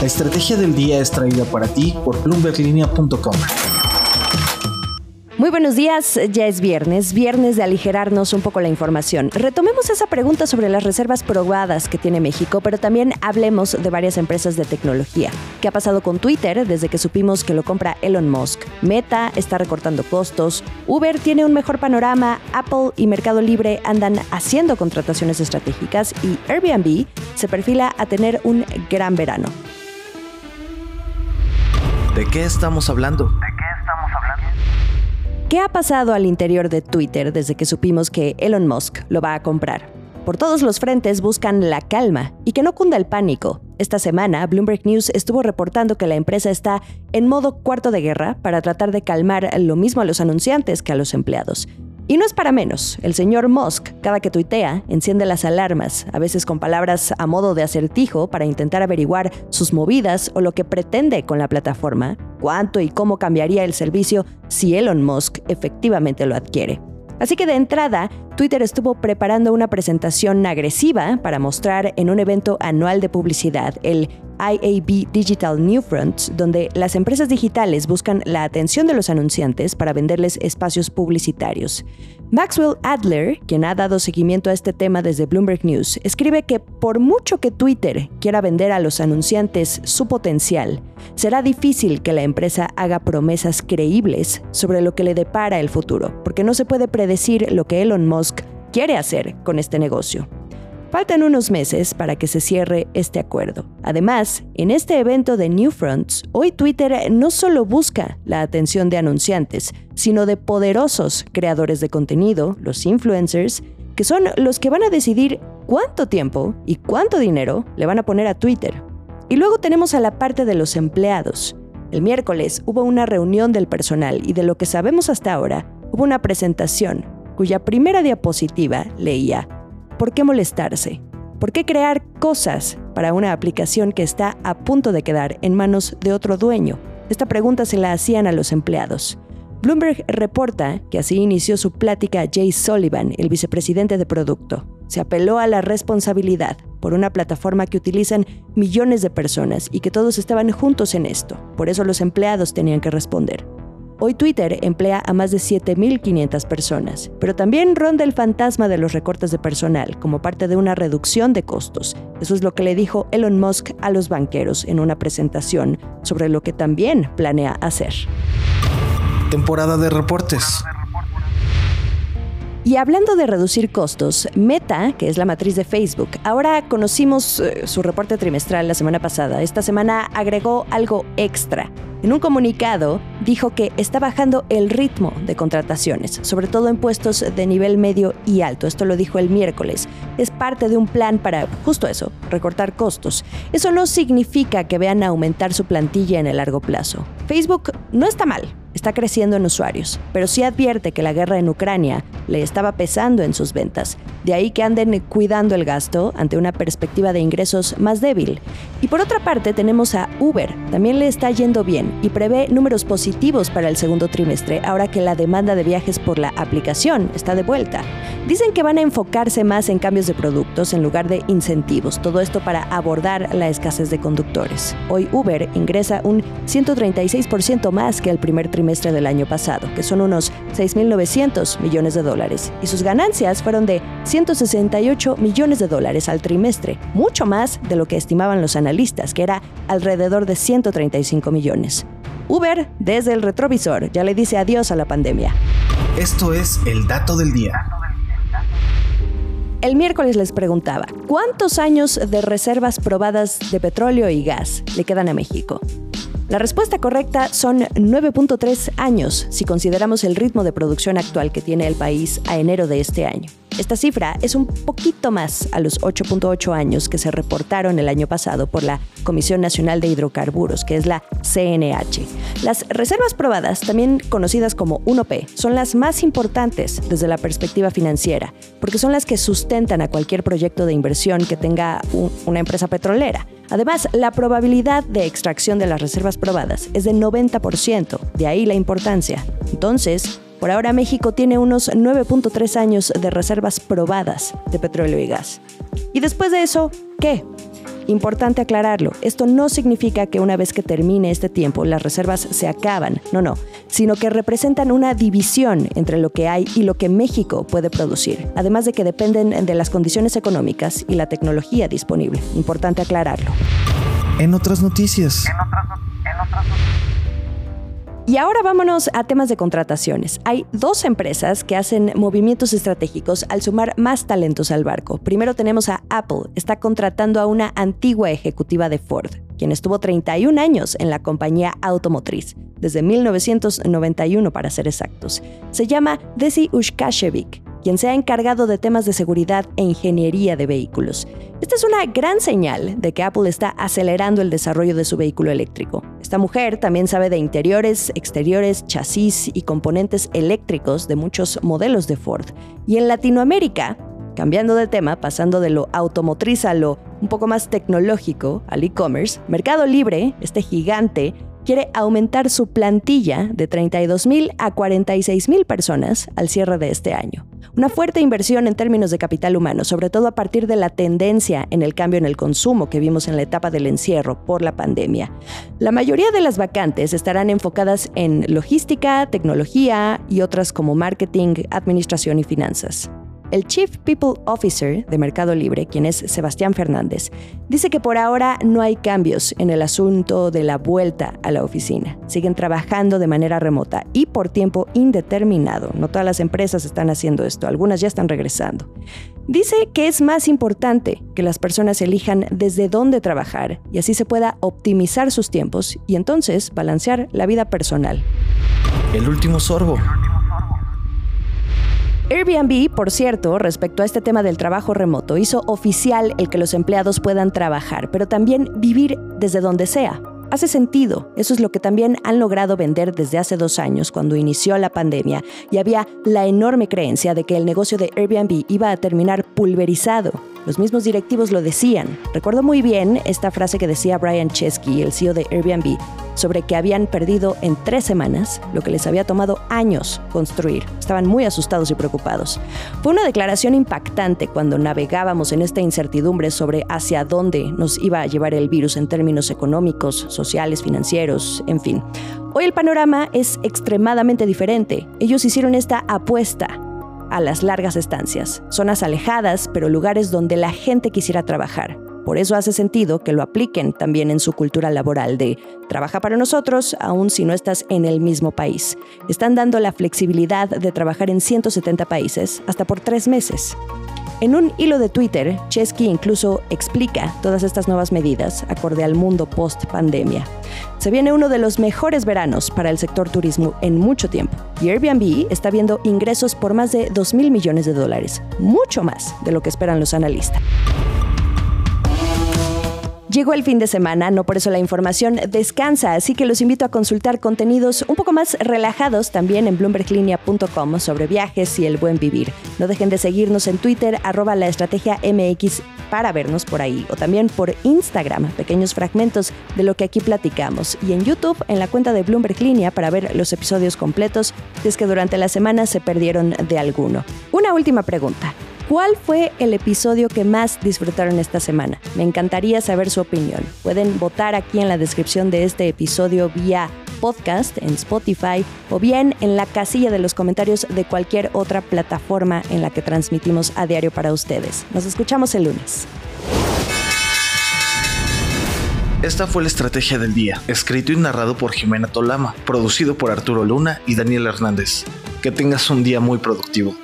La estrategia del día es traída para ti por bloomberglinea.com. Muy buenos días, ya es viernes, viernes de aligerarnos un poco la información. Retomemos esa pregunta sobre las reservas probadas que tiene México, pero también hablemos de varias empresas de tecnología. ¿Qué ha pasado con Twitter desde que supimos que lo compra Elon Musk? Meta está recortando costos, Uber tiene un mejor panorama, Apple y Mercado Libre andan haciendo contrataciones estratégicas y Airbnb se perfila a tener un gran verano. ¿De qué estamos hablando? ¿Qué ha pasado al interior de Twitter desde que supimos que Elon Musk lo va a comprar? Por todos los frentes buscan la calma y que no cunda el pánico. Esta semana, Bloomberg News estuvo reportando que la empresa está en modo cuarto de guerra para tratar de calmar lo mismo a los anunciantes que a los empleados. Y no es para menos, el señor Musk, cada que tuitea, enciende las alarmas, a veces con palabras a modo de acertijo para intentar averiguar sus movidas o lo que pretende con la plataforma, cuánto y cómo cambiaría el servicio si Elon Musk efectivamente lo adquiere. Así que de entrada, Twitter estuvo preparando una presentación agresiva para mostrar en un evento anual de publicidad, el IAB Digital Newfront, donde las empresas digitales buscan la atención de los anunciantes para venderles espacios publicitarios. Maxwell Adler, quien ha dado seguimiento a este tema desde Bloomberg News, escribe que por mucho que Twitter quiera vender a los anunciantes su potencial, será difícil que la empresa haga promesas creíbles sobre lo que le depara el futuro, porque no se puede predecir lo que Elon Musk quiere hacer con este negocio. Faltan unos meses para que se cierre este acuerdo. Además, en este evento de New Fronts, hoy Twitter no solo busca la atención de anunciantes, sino de poderosos creadores de contenido, los influencers, que son los que van a decidir cuánto tiempo y cuánto dinero le van a poner a Twitter. Y luego tenemos a la parte de los empleados. El miércoles hubo una reunión del personal y de lo que sabemos hasta ahora, hubo una presentación cuya primera diapositiva leía ¿por qué molestarse? ¿Por qué crear cosas para una aplicación que está a punto de quedar en manos de otro dueño? Esta pregunta se la hacían a los empleados. Bloomberg reporta que así inició su plática Jay Sullivan, el vicepresidente de producto. Se apeló a la responsabilidad por una plataforma que utilizan millones de personas y que todos estaban juntos en esto. Por eso los empleados tenían que responder. Hoy Twitter emplea a más de 7.500 personas, pero también ronda el fantasma de los recortes de personal como parte de una reducción de costos. Eso es lo que le dijo Elon Musk a los banqueros en una presentación sobre lo que también planea hacer. Temporada de reportes. Y hablando de reducir costos, Meta, que es la matriz de Facebook, ahora conocimos eh, su reporte trimestral la semana pasada. Esta semana agregó algo extra. En un comunicado dijo que está bajando el ritmo de contrataciones, sobre todo en puestos de nivel medio y alto. Esto lo dijo el miércoles. Es parte de un plan para justo eso, recortar costos. Eso no significa que vean aumentar su plantilla en el largo plazo. Facebook no está mal, está creciendo en usuarios, pero sí advierte que la guerra en Ucrania le estaba pesando en sus ventas. De ahí que anden cuidando el gasto ante una perspectiva de ingresos más débil. Y por otra parte tenemos a Uber, también le está yendo bien y prevé números positivos para el segundo trimestre ahora que la demanda de viajes por la aplicación está de vuelta. Dicen que van a enfocarse más en cambios de productos en lugar de incentivos, todo esto para abordar la escasez de conductores. Hoy Uber ingresa un 136% más que el primer trimestre del año pasado, que son unos 6.900 millones de dólares, y sus ganancias fueron de 168 millones de dólares al trimestre, mucho más de lo que estimaban los analistas, que era alrededor de 135 millones. Uber, desde el retrovisor, ya le dice adiós a la pandemia. Esto es el dato del día. El miércoles les preguntaba, ¿cuántos años de reservas probadas de petróleo y gas le quedan a México? La respuesta correcta son 9.3 años si consideramos el ritmo de producción actual que tiene el país a enero de este año. Esta cifra es un poquito más a los 8.8 años que se reportaron el año pasado por la Comisión Nacional de Hidrocarburos, que es la CNH. Las reservas probadas, también conocidas como 1P, son las más importantes desde la perspectiva financiera, porque son las que sustentan a cualquier proyecto de inversión que tenga una empresa petrolera. Además, la probabilidad de extracción de las reservas probadas es de 90%, de ahí la importancia. Entonces, por ahora México tiene unos 9.3 años de reservas probadas de petróleo y gas. Y después de eso, ¿qué? Importante aclararlo, esto no significa que una vez que termine este tiempo las reservas se acaban, no, no, sino que representan una división entre lo que hay y lo que México puede producir, además de que dependen de las condiciones económicas y la tecnología disponible. Importante aclararlo. En otras noticias. Y ahora vámonos a temas de contrataciones. Hay dos empresas que hacen movimientos estratégicos al sumar más talentos al barco. Primero tenemos a Apple, está contratando a una antigua ejecutiva de Ford, quien estuvo 31 años en la compañía automotriz, desde 1991 para ser exactos. Se llama Desi Ushkashevik quien se ha encargado de temas de seguridad e ingeniería de vehículos. Esta es una gran señal de que Apple está acelerando el desarrollo de su vehículo eléctrico. Esta mujer también sabe de interiores, exteriores, chasis y componentes eléctricos de muchos modelos de Ford. Y en Latinoamérica, cambiando de tema, pasando de lo automotriz a lo un poco más tecnológico, al e-commerce, Mercado Libre, este gigante, quiere aumentar su plantilla de 32.000 a 46.000 personas al cierre de este año. Una fuerte inversión en términos de capital humano, sobre todo a partir de la tendencia en el cambio en el consumo que vimos en la etapa del encierro por la pandemia. La mayoría de las vacantes estarán enfocadas en logística, tecnología y otras como marketing, administración y finanzas. El Chief People Officer de Mercado Libre, quien es Sebastián Fernández, dice que por ahora no hay cambios en el asunto de la vuelta a la oficina. Siguen trabajando de manera remota y por tiempo indeterminado. No todas las empresas están haciendo esto, algunas ya están regresando. Dice que es más importante que las personas elijan desde dónde trabajar y así se pueda optimizar sus tiempos y entonces balancear la vida personal. El último sorbo. Airbnb, por cierto, respecto a este tema del trabajo remoto, hizo oficial el que los empleados puedan trabajar, pero también vivir desde donde sea. Hace sentido, eso es lo que también han logrado vender desde hace dos años, cuando inició la pandemia, y había la enorme creencia de que el negocio de Airbnb iba a terminar pulverizado los mismos directivos lo decían. Recuerdo muy bien esta frase que decía Brian Chesky, el CEO de Airbnb, sobre que habían perdido en tres semanas lo que les había tomado años construir. Estaban muy asustados y preocupados. Fue una declaración impactante cuando navegábamos en esta incertidumbre sobre hacia dónde nos iba a llevar el virus en términos económicos, sociales, financieros, en fin. Hoy el panorama es extremadamente diferente. Ellos hicieron esta apuesta a las largas estancias, zonas alejadas, pero lugares donde la gente quisiera trabajar. Por eso hace sentido que lo apliquen también en su cultura laboral de trabaja para nosotros aun si no estás en el mismo país. Están dando la flexibilidad de trabajar en 170 países hasta por tres meses. En un hilo de Twitter, Chesky incluso explica todas estas nuevas medidas acorde al mundo post-pandemia. Se viene uno de los mejores veranos para el sector turismo en mucho tiempo y Airbnb está viendo ingresos por más de 2 mil millones de dólares, mucho más de lo que esperan los analistas. Llegó el fin de semana, no por eso la información descansa, así que los invito a consultar contenidos un poco más relajados también en bloomberglinea.com sobre viajes y el buen vivir. No dejen de seguirnos en Twitter, arroba la estrategia MX para vernos por ahí, o también por Instagram, pequeños fragmentos de lo que aquí platicamos, y en YouTube en la cuenta de Bloomberg Línea para ver los episodios completos, si es que durante la semana se perdieron de alguno. Una última pregunta. ¿Cuál fue el episodio que más disfrutaron esta semana? Me encantaría saber su opinión. Pueden votar aquí en la descripción de este episodio vía podcast en Spotify o bien en la casilla de los comentarios de cualquier otra plataforma en la que transmitimos a diario para ustedes. Nos escuchamos el lunes. Esta fue la estrategia del día, escrito y narrado por Jimena Tolama, producido por Arturo Luna y Daniel Hernández. Que tengas un día muy productivo.